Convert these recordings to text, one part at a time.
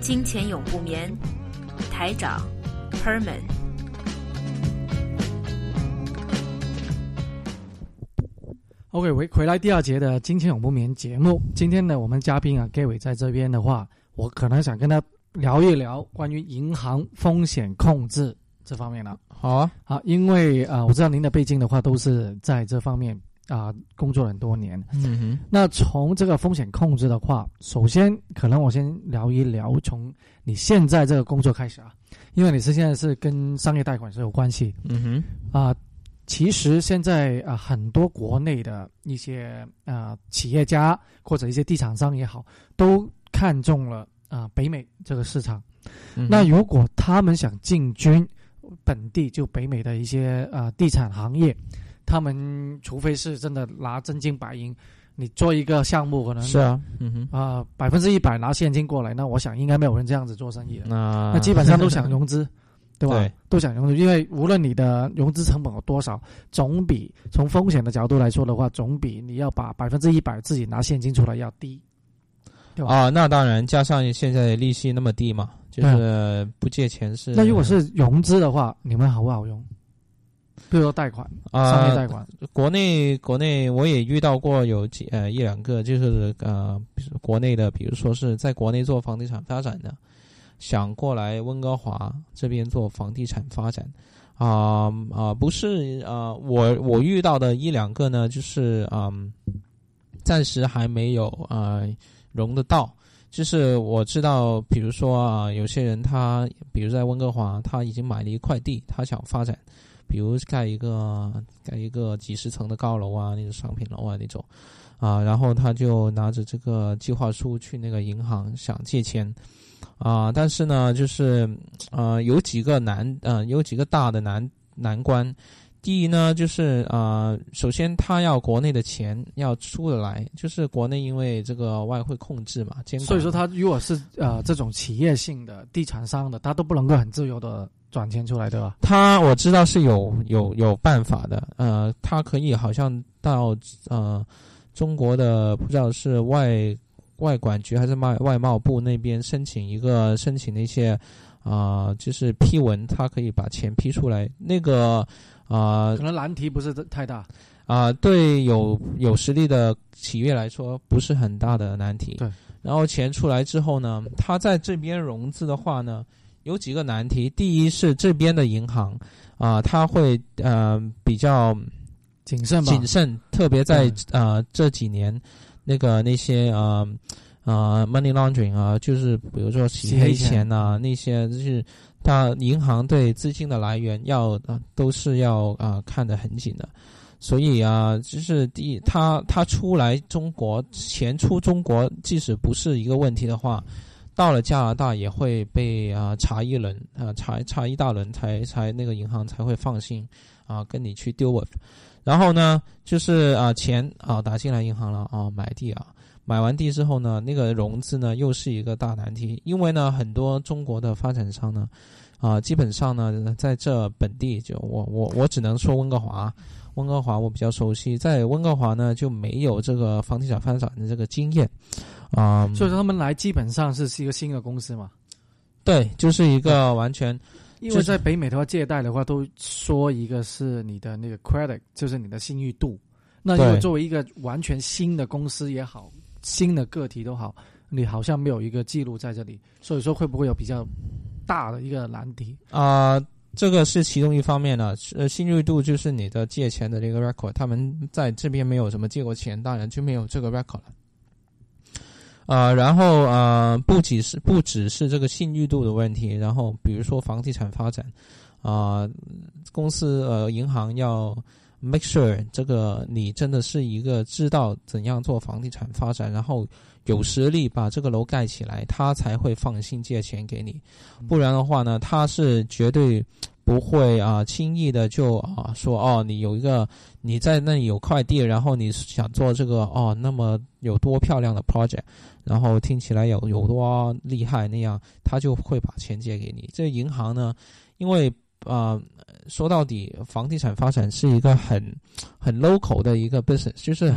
金钱永不眠，台长 Herman。OK，回回来第二节的金钱永不眠节目。今天呢，我们嘉宾啊，Gary 在这边的话，我可能想跟他聊一聊关于银行风险控制这方面了。好啊，好，因为啊，我知道您的背景的话，都是在这方面。啊，工作了很多年。嗯哼，那从这个风险控制的话，首先可能我先聊一聊从你现在这个工作开始啊，因为你是现在是跟商业贷款是有关系。嗯哼，啊，其实现在啊，很多国内的一些啊企业家或者一些地产商也好，都看中了啊北美这个市场。那如果他们想进军本地，就北美的一些啊地产行业。他们除非是真的拿真金白银，你做一个项目可能是啊，嗯哼啊百分之一百拿现金过来，那我想应该没有人这样子做生意的。那那基本上都想融资，对吧？对，都想融资，因为无论你的融资成本有多少，总比从风险的角度来说的话，总比你要把百分之一百自己拿现金出来要低，对吧？啊，那当然，加上现在利息那么低嘛，就是不借钱是。那如果是融资的话，你们好不好用？比如说贷款啊，商业贷款，国内国内我也遇到过有几呃一两个，就是呃国内的，比如说是在国内做房地产发展的，想过来温哥华这边做房地产发展，啊啊不是啊我我遇到的一两个呢，就是嗯暂时还没有啊融得到，就是我知道，比如说啊有些人他比如在温哥华他已经买了一块地，他想发展。比如盖一个盖一个几十层的高楼啊，那种商品楼啊那种，啊，然后他就拿着这个计划书去那个银行想借钱，啊，但是呢，就是呃有几个难，呃有几个大的难难关。第一呢，就是啊，首先他要国内的钱要出得来，就是国内因为这个外汇控制嘛，监管。所以说他如果是呃这种企业性的地产商的，他都不能够很自由的转钱出来，对吧？他我知道是有有有办法的，呃，他可以好像到呃中国的不知道是外外管局还是外外贸部那边申请一个申请的一些啊，就是批文，他可以把钱批出来，那个。啊，可能难题不是太大，啊，对有有实力的企业来说不是很大的难题。对，然后钱出来之后呢，他在这边融资的话呢，有几个难题。第一是这边的银行啊，他会呃比较谨慎，谨慎，特别在啊这几年那个那些啊啊 money laundering 啊，就是比如说洗黑钱呐那些就是。他银行对资金的来源要都是要啊看得很紧的，所以啊，就是第一，他他出来中国钱出中国，即使不是一个问题的话，到了加拿大也会被啊查一轮啊查查一大轮才才那个银行才会放心啊跟你去丢 with，然后呢就是啊钱啊打进来银行了啊买地啊。买完地之后呢，那个融资呢又是一个大难题，因为呢很多中国的发展商呢，啊基本上呢在这本地就我我我只能说温哥华，温哥华我比较熟悉，在温哥华呢就没有这个房地产发展的这个经验，啊，所以说他们来基本上是是一个新的公司嘛，对，就是一个完全，因为在北美的话借贷的话都说一个是你的那个 credit，就是你的信誉度，那如果作为一个完全新的公司也好。新的个体都好，你好像没有一个记录在这里，所以说会不会有比较大的一个难题啊？这个是其中一方面呢。呃，信誉度就是你的借钱的这个 record，他们在这边没有什么借过钱，当然就没有这个 record 了。啊，然后啊，不仅是不只是这个信誉度的问题，然后比如说房地产发展啊，公司呃银行要。Make sure 这个你真的是一个知道怎样做房地产发展，然后有实力把这个楼盖起来，他才会放心借钱给你。不然的话呢，他是绝对不会啊轻易的就啊说哦，你有一个你在那里有块地，然后你想做这个哦，那么有多漂亮的 project，然后听起来有有多厉害那样，他就会把钱借给你。这银行呢，因为啊。说到底，房地产发展是一个很很 local 的一个 business，就是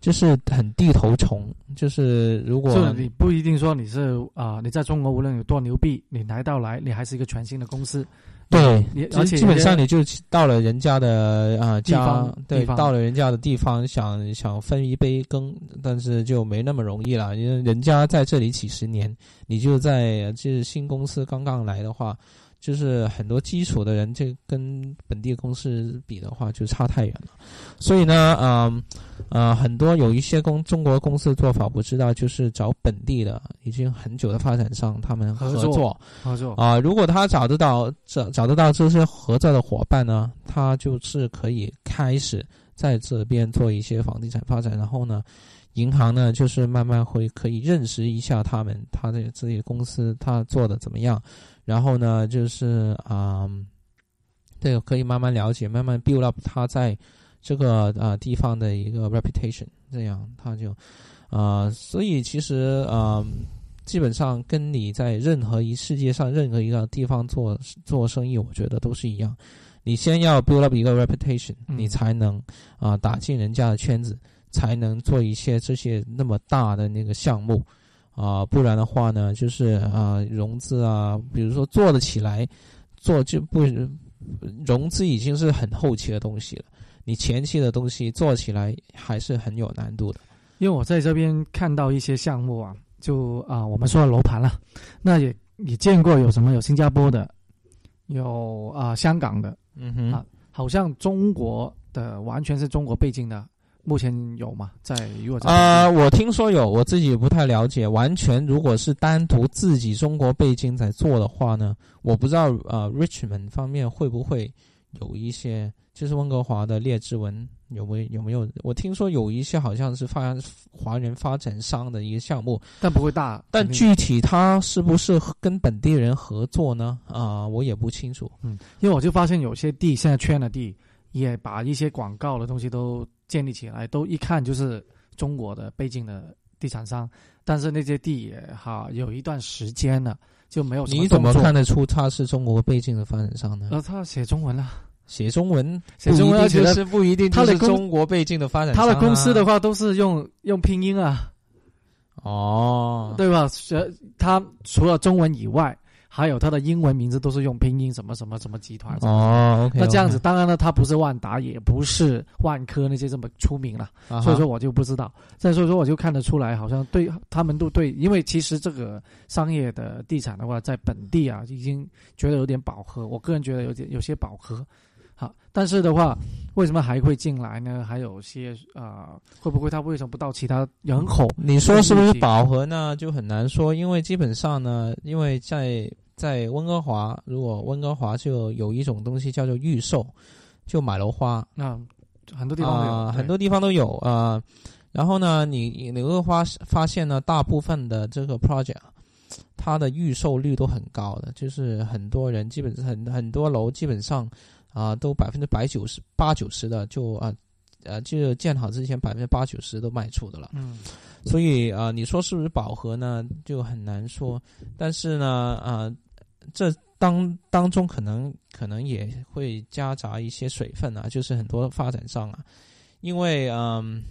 就是很地头虫。就是如果就你不一定说你是啊，你在中国无论有多牛逼，你来到来，你还是一个全新的公司。对，而且基本上你就到了人家的啊地方，对，到了人家的地方，想想分一杯羹，但是就没那么容易了。因为人家在这里几十年，你就在就是新公司刚刚来的话。就是很多基础的人，这跟本地公司比的话，就差太远了。所以呢，嗯，呃，很多有一些公中国公司的做法，我知道，就是找本地的已经很久的发展商，他们合作合作啊。如果他找得到找找得到这些合作的伙伴呢，他就是可以开始在这边做一些房地产发展。然后呢，银行呢，就是慢慢会可以认识一下他们，他的这些公司他做的怎么样。然后呢，就是啊，对，可以慢慢了解，慢慢 build up 他在这个啊地方的一个 reputation，这样他就啊，所以其实啊，基本上跟你在任何一世界上任何一个地方做做生意，我觉得都是一样。你先要 build up 一个 reputation，你才能啊打进人家的圈子，才能做一些这些那么大的那个项目。啊，不然的话呢，就是啊，融资啊，比如说做得起来，做就不融资已经是很后期的东西了。你前期的东西做起来还是很有难度的。因为我在这边看到一些项目啊，就啊，我们说楼盘了，那也也见过有什么有新加坡的，有啊香港的，嗯哼，啊，好像中国的完全是中国背景的。目前有吗？在如果啊，我听说有，我自己不太了解。完全如果是单独自己中国背景在做的话呢，我不知道啊，Richmond 方面会不会有一些，就是温哥华的列治文有没有有没有？我听说有一些好像是发华人发展商的一个项目，但不会大。但具体他是不是跟本地人合作呢？啊，我也不清楚。嗯，因为我就发现有些地现在圈了地，也把一些广告的东西都。建立起来都一看就是中国的背景的地产商，但是那些地也哈有一段时间了就没有。你怎么看得出他是中国背景的发展商呢？呃，他写中文了，写中文，写中文其实不一定他的中国背景的发展商。他的公司的话都是用用拼音啊，哦，对吧？学他除了中文以外。还有它的英文名字都是用拼音什么什么什么集团哦那这样子当然了，它不是万达，也不是万科那些这么出名了，所以说我就不知道。再所以说我就看得出来，好像对他们都对，因为其实这个商业的地产的话，在本地啊已经觉得有点饱和，我个人觉得有点有些饱和。好，但是的话，为什么还会进来呢？还有些啊，会不会他为什么不到其他人口？你说是不是饱和呢？就很难说，因为基本上呢，因为在在温哥华，如果温哥华就有一种东西叫做预售，就买楼花，那很多地方啊，很多地方都有啊。然后呢，你你温哥华发现呢，大部分的这个 project，它的预售率都很高的，就是很多人基本上很很多楼基本上。啊，都百分之百九十八九十的就啊，呃，就建好之前百分之八九十都卖出的了。嗯，所以啊，你说是不是饱和呢？就很难说。但是呢，啊，这当当中可能可能也会夹杂一些水分啊，就是很多发展商啊，因为嗯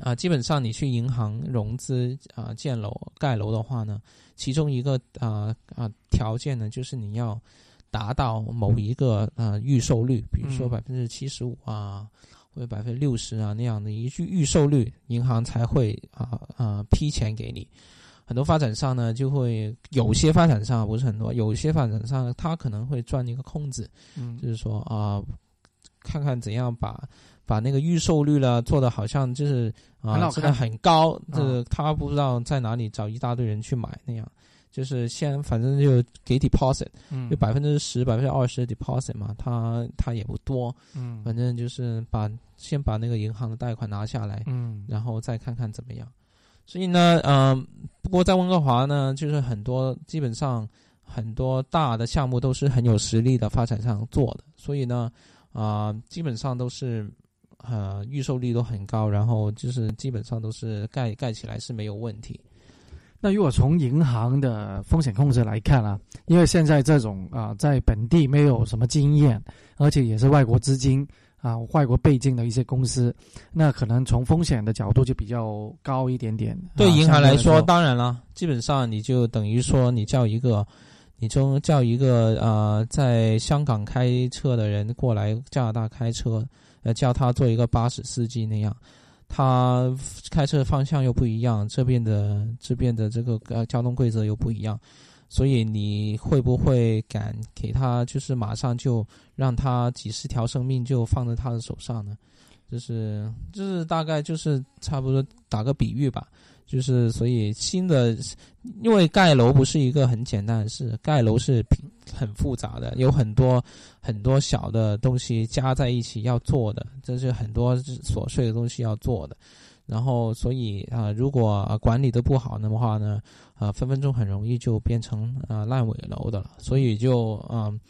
啊，基本上你去银行融资啊建楼盖楼的话呢，其中一个啊啊条件呢，就是你要。达到某一个呃预售率，比如说百分之七十五啊，或者百分之六十啊那样的一句预售率，银行才会啊啊批钱给你。很多发展商呢，就会有些发展商不是很多，有些发展商他可能会钻一个空子，嗯，就是说啊，看看怎样把把那个预售率呢做的好像就是啊真的很高，这个他不知道在哪里找一大堆人去买那样。就是先反正就给 deposit，嗯就百分之十、百分之二十 deposit 嘛，它它也不多，嗯反正就是把先把那个银行的贷款拿下来，嗯然后再看看怎么样。所以呢，嗯、不过在温哥华呢，就是很多基本上很多大的项目都是很有实力的发展商做的，所以呢，啊、基本上都是呃预售率都很高，然后就是基本上都是盖盖起来是没有问题。那如果从银行的风险控制来看啊，因为现在这种啊、在本地没有什么经验，而且也是外国资金啊、外国背景的一些公司，那可能从风险的角度就比较高一点点。啊对银行来说，当然了，基本上你就等于说你叫一个，你就叫一个呃，在香港开车的人过来加拿大开车，呃，叫他做一个巴士司机那样，他开车方向又不一样，这边的这边的这个呃交通规则又不一样，所以你会不会敢给他就是马上就让他几十条生命就放在他的手上呢？就是就是大概就是差不多打个比喻吧，就是所以新的，因为盖楼不是一个很简单的事，盖楼是很复杂的，有很多很多小的东西加在一起要做的，这是很多琐碎的东西要做的。然后，所以啊、如果、管理的不好的话呢，啊、分分钟很容易就变成啊、烂尾楼的了。所以就嗯、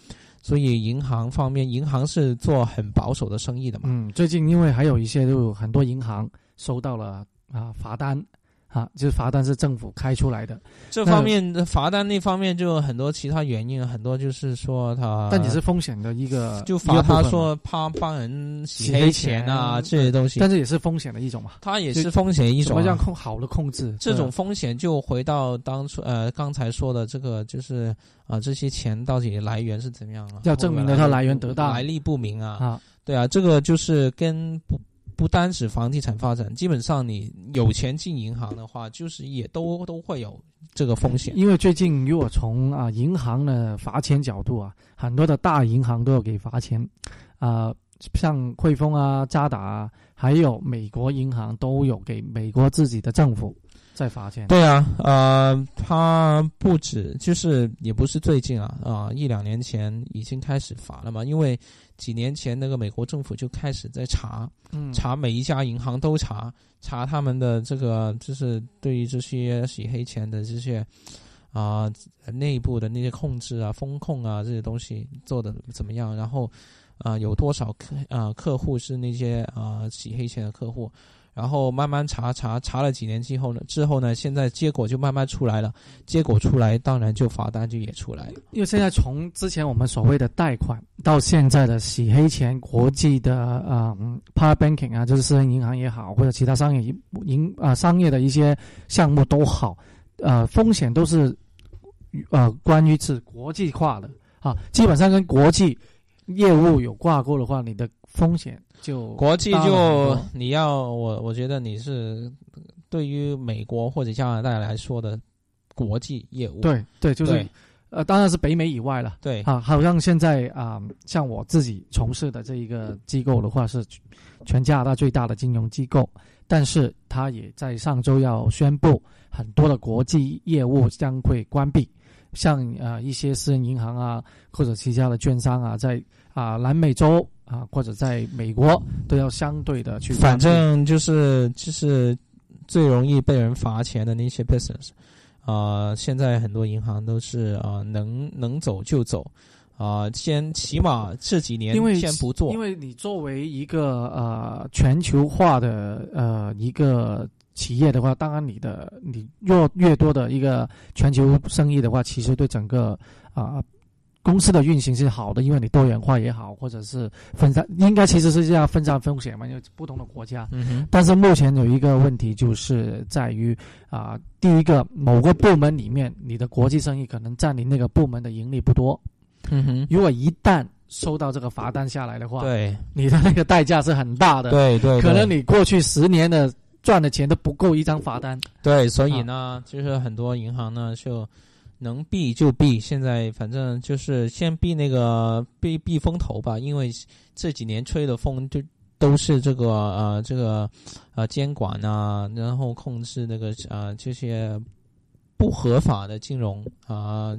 所以银行方面，银行是做很保守的生意的嘛。嗯，最近因为还有一些就很多银行收到了啊罚单啊，就是罚单是政府开出来的，这方面的罚单那方面就有很多其他原因，很多就是说他，但也是风险的一个就罚他说怕帮人洗洗黑黑钱啊这些东西，但是也是风险的一种嘛。它也是风险一种、怎么样啊。控好的控制这种风险就回到当初呃刚才说的这个，就是啊、这些钱到底来源是怎么样啊？要证明的它来源得到来历不明啊。啊，对啊，这个就是跟不不单是房地产发展，基本上你有钱进银行的话，就是也都都会有这个风险。因为最近如果从啊银行的罚钱角度啊，很多的大银行都要给罚钱，啊、像汇丰啊、渣打啊，还有美国银行都有给美国自己的政府在罚钱。对啊，呃，他不止，就是也不是最近啊，啊、一两年前已经开始罚了嘛，因为几年前那个美国政府就开始在查，嗯，查每一家银行都查，查他们的这个就是对于这些洗黑钱的这些啊、内部的那些控制啊、风控啊这些东西做的怎么样，然后啊、有多少客啊、客户是那些啊、洗黑钱的客户。然后慢慢查查查了几年之后呢，之后呢，现在结果就慢慢出来了。结果出来，当然就罚单就也出来了。因为现在从之前我们所谓的贷款，到现在的洗黑钱，国际的啊、嗯 p a r banking 啊，就是私人银行也好，或者其他商业银啊、商业的一些项目都好，呃，风险都是呃关于是国际化的啊，基本上跟国际业务有挂钩的话，你的风险就国际就你要我，我觉得你是对于美国或者加拿大来说的国际业务，对对，就是呃，当然是北美以外了。对。啊，好像现在啊、像我自己从事的这一个机构的话，是全加拿大最大的金融机构，但是它也在上周要宣布，很多的国际业务将会关闭，像呃一些私人银行啊，或者其他的券商啊，在啊、南美洲啊，或者在美国都要相对的去。反正就是就是最容易被人罚钱的那些 business，啊、现在很多银行都是啊、能能走就走，啊、先起码这几年因为先不做因，为你作为一个呃全球化的呃一个企业的话，当然你的你越越多的一个全球生意的话，其实对整个啊、公司的运行是好的，因为你多元化也好，或者是分散，应该其实是这样分散风险嘛，因为不同的国家。嗯哼，但是目前有一个问题，就是在于啊、第一个某个部门里面，你的国际生意可能占你那个部门的盈利不多。嗯哼，如果一旦收到这个罚单下来的话，对。你的那个代价是很大的，对对，可能你过去十年的赚的钱都不够一张罚单。对，所以啊呢，就是很多银行呢就能避就避，现在反正就是先避那个避避风头吧，因为这几年吹的风就都是这个呃这个呃监管啊，然后控制那个呃这些不合法的金融啊，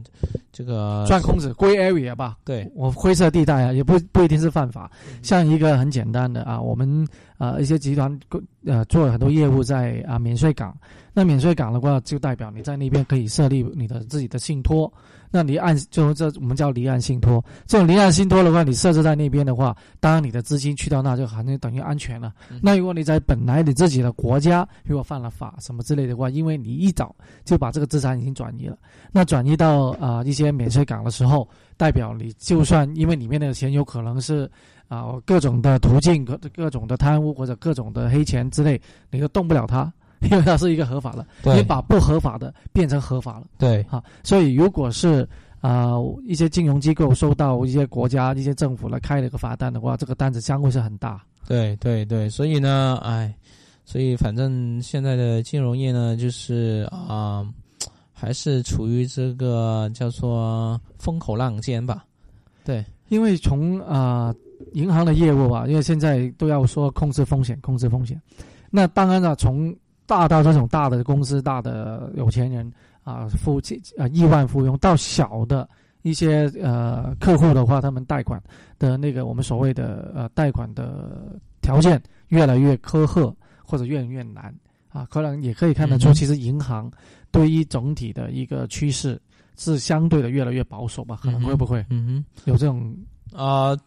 这个钻空子 （grey area） 吧，对，我灰色地带啊，也不不一定是犯法。像一个很简单的啊，我们呃一些集团呃做了很多业务在啊免税港，那免税港的话，就代表你在那边可以设立你的自己的信托。那离岸就这我们叫离岸信托，这种离岸信托的话，你设置在那边的话，当然你的资金去到那就好像等于安全了。那如果你在本来你自己的国家如果犯了法什么之类的话，因为你一早就把这个资产已经转移了，那转移到啊一些免税港的时候，代表你就算因为里面的钱有可能是啊各种的途径、各各种的贪污或者各种的黑钱之类，你都动不了它。因为它是一个合法的，你把不合法的变成合法了，对，哈，所以如果是啊一些金融机构收到一些国家一些政府来开了一个罚单的话，这个单子将会是很大。对对对，所以呢，哎，所以反正现在的金融业呢，就是啊，还是处于这个叫做风口浪尖吧。对，因为从啊银行的业务啊，因为现在都要说控制风险，控制风险，那当然了，从大到这种大的公司、大的有钱人啊，富啊亿万富翁，到小的一些呃客户的话，他们贷款的那个我们所谓的呃贷款的条件越来越苛刻，或者越来越难啊，可能也可以看得出，其实银行对于整体的一个趋势是相对的越来越保守吧？可能会不会？嗯哼，有这种啊。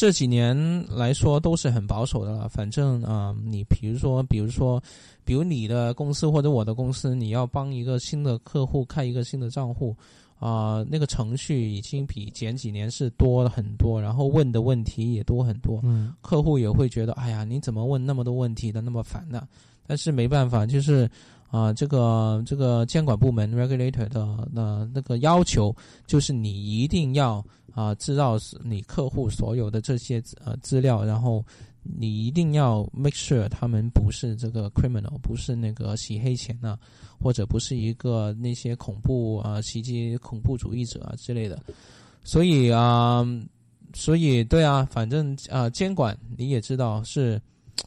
这几年来说都是很保守的了。反正啊，你比如说，比如说，比如你的公司或者我的公司，你要帮一个新的客户开一个新的账户，啊，那个程序已经比前几年是多了很多，然后问的问题也多很多。嗯，客户也会觉得，哎呀，你怎么问那么多问题的，那么烦呢？但是没办法，就是啊，这个这个监管部门 regulator 的那那个要求，就是你一定要。啊，知道你客户所有的这些呃资料，然后你一定要 make sure 他们不是这个 criminal，不是那个洗黑钱啊，或者不是一个那些恐怖啊袭击恐怖主义者啊之类的。所以啊，所以对啊，反正啊监管你也知道是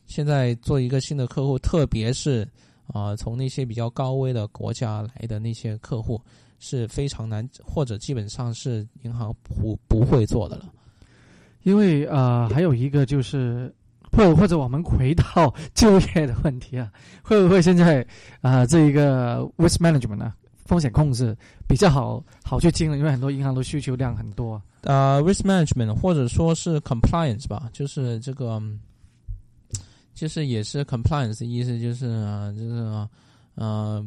现在做一个新的客户，特别是啊从那些比较高危的国家来的那些客户。是非常难，或者基本上是银行不不会做的了，因为呃，还有一个就是，或或者我们回到 就业的问题啊，会不会现在啊，这一个 risk management 呢，风险控制比较好好去经营，因为很多银行的需求量很多。呃，risk management 或者说是 compliance 吧，就是这个，就是也是 compliance 意思就是啊，就是啊呃。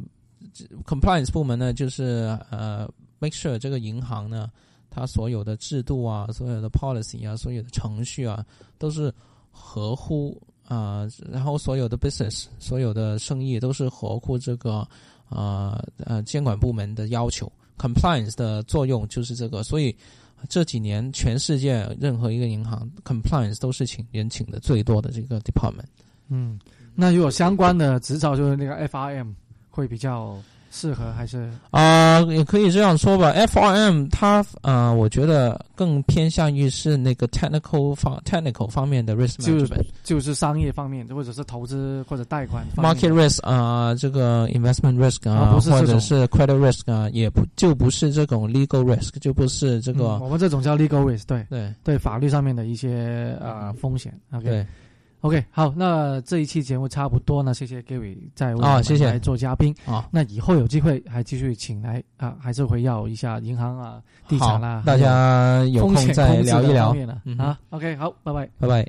compliance 部门呢，就是呃，make sure 这个银行呢，它所有的制度啊，所有的 policy 啊，所有的程序啊，都是合乎啊，然后所有的 business，所有的生意都是合乎这个啊呃监管部门的要求。compliance 的作用就是这个，所以这几年全世界任何一个银行 compliance 都是请人请的最多的这个 department。嗯，那如果相关的执照就是那个 FRM。会比较适合还是啊，也可以这样说吧。F R M 它啊，我觉得更偏向于是那个 technical 方 technical 方面的 risk management，就是商业方面，或者是投资或者贷款 market risk 啊，这个 investment risk 啊，或者是 credit risk 啊，也不就不是这种 legal risk，就不是这个。我们这种叫 legal risk，对对对，法律上面的一些啊风险。OK。OK，好，那这一期节目差不多呢，谢谢 Gary 在为我们来做嘉宾啊。那以后有机会还继续请来啊，还是会要一下银行啊、地产啦，大家有空再聊一聊啊。OK，好，拜拜，拜拜。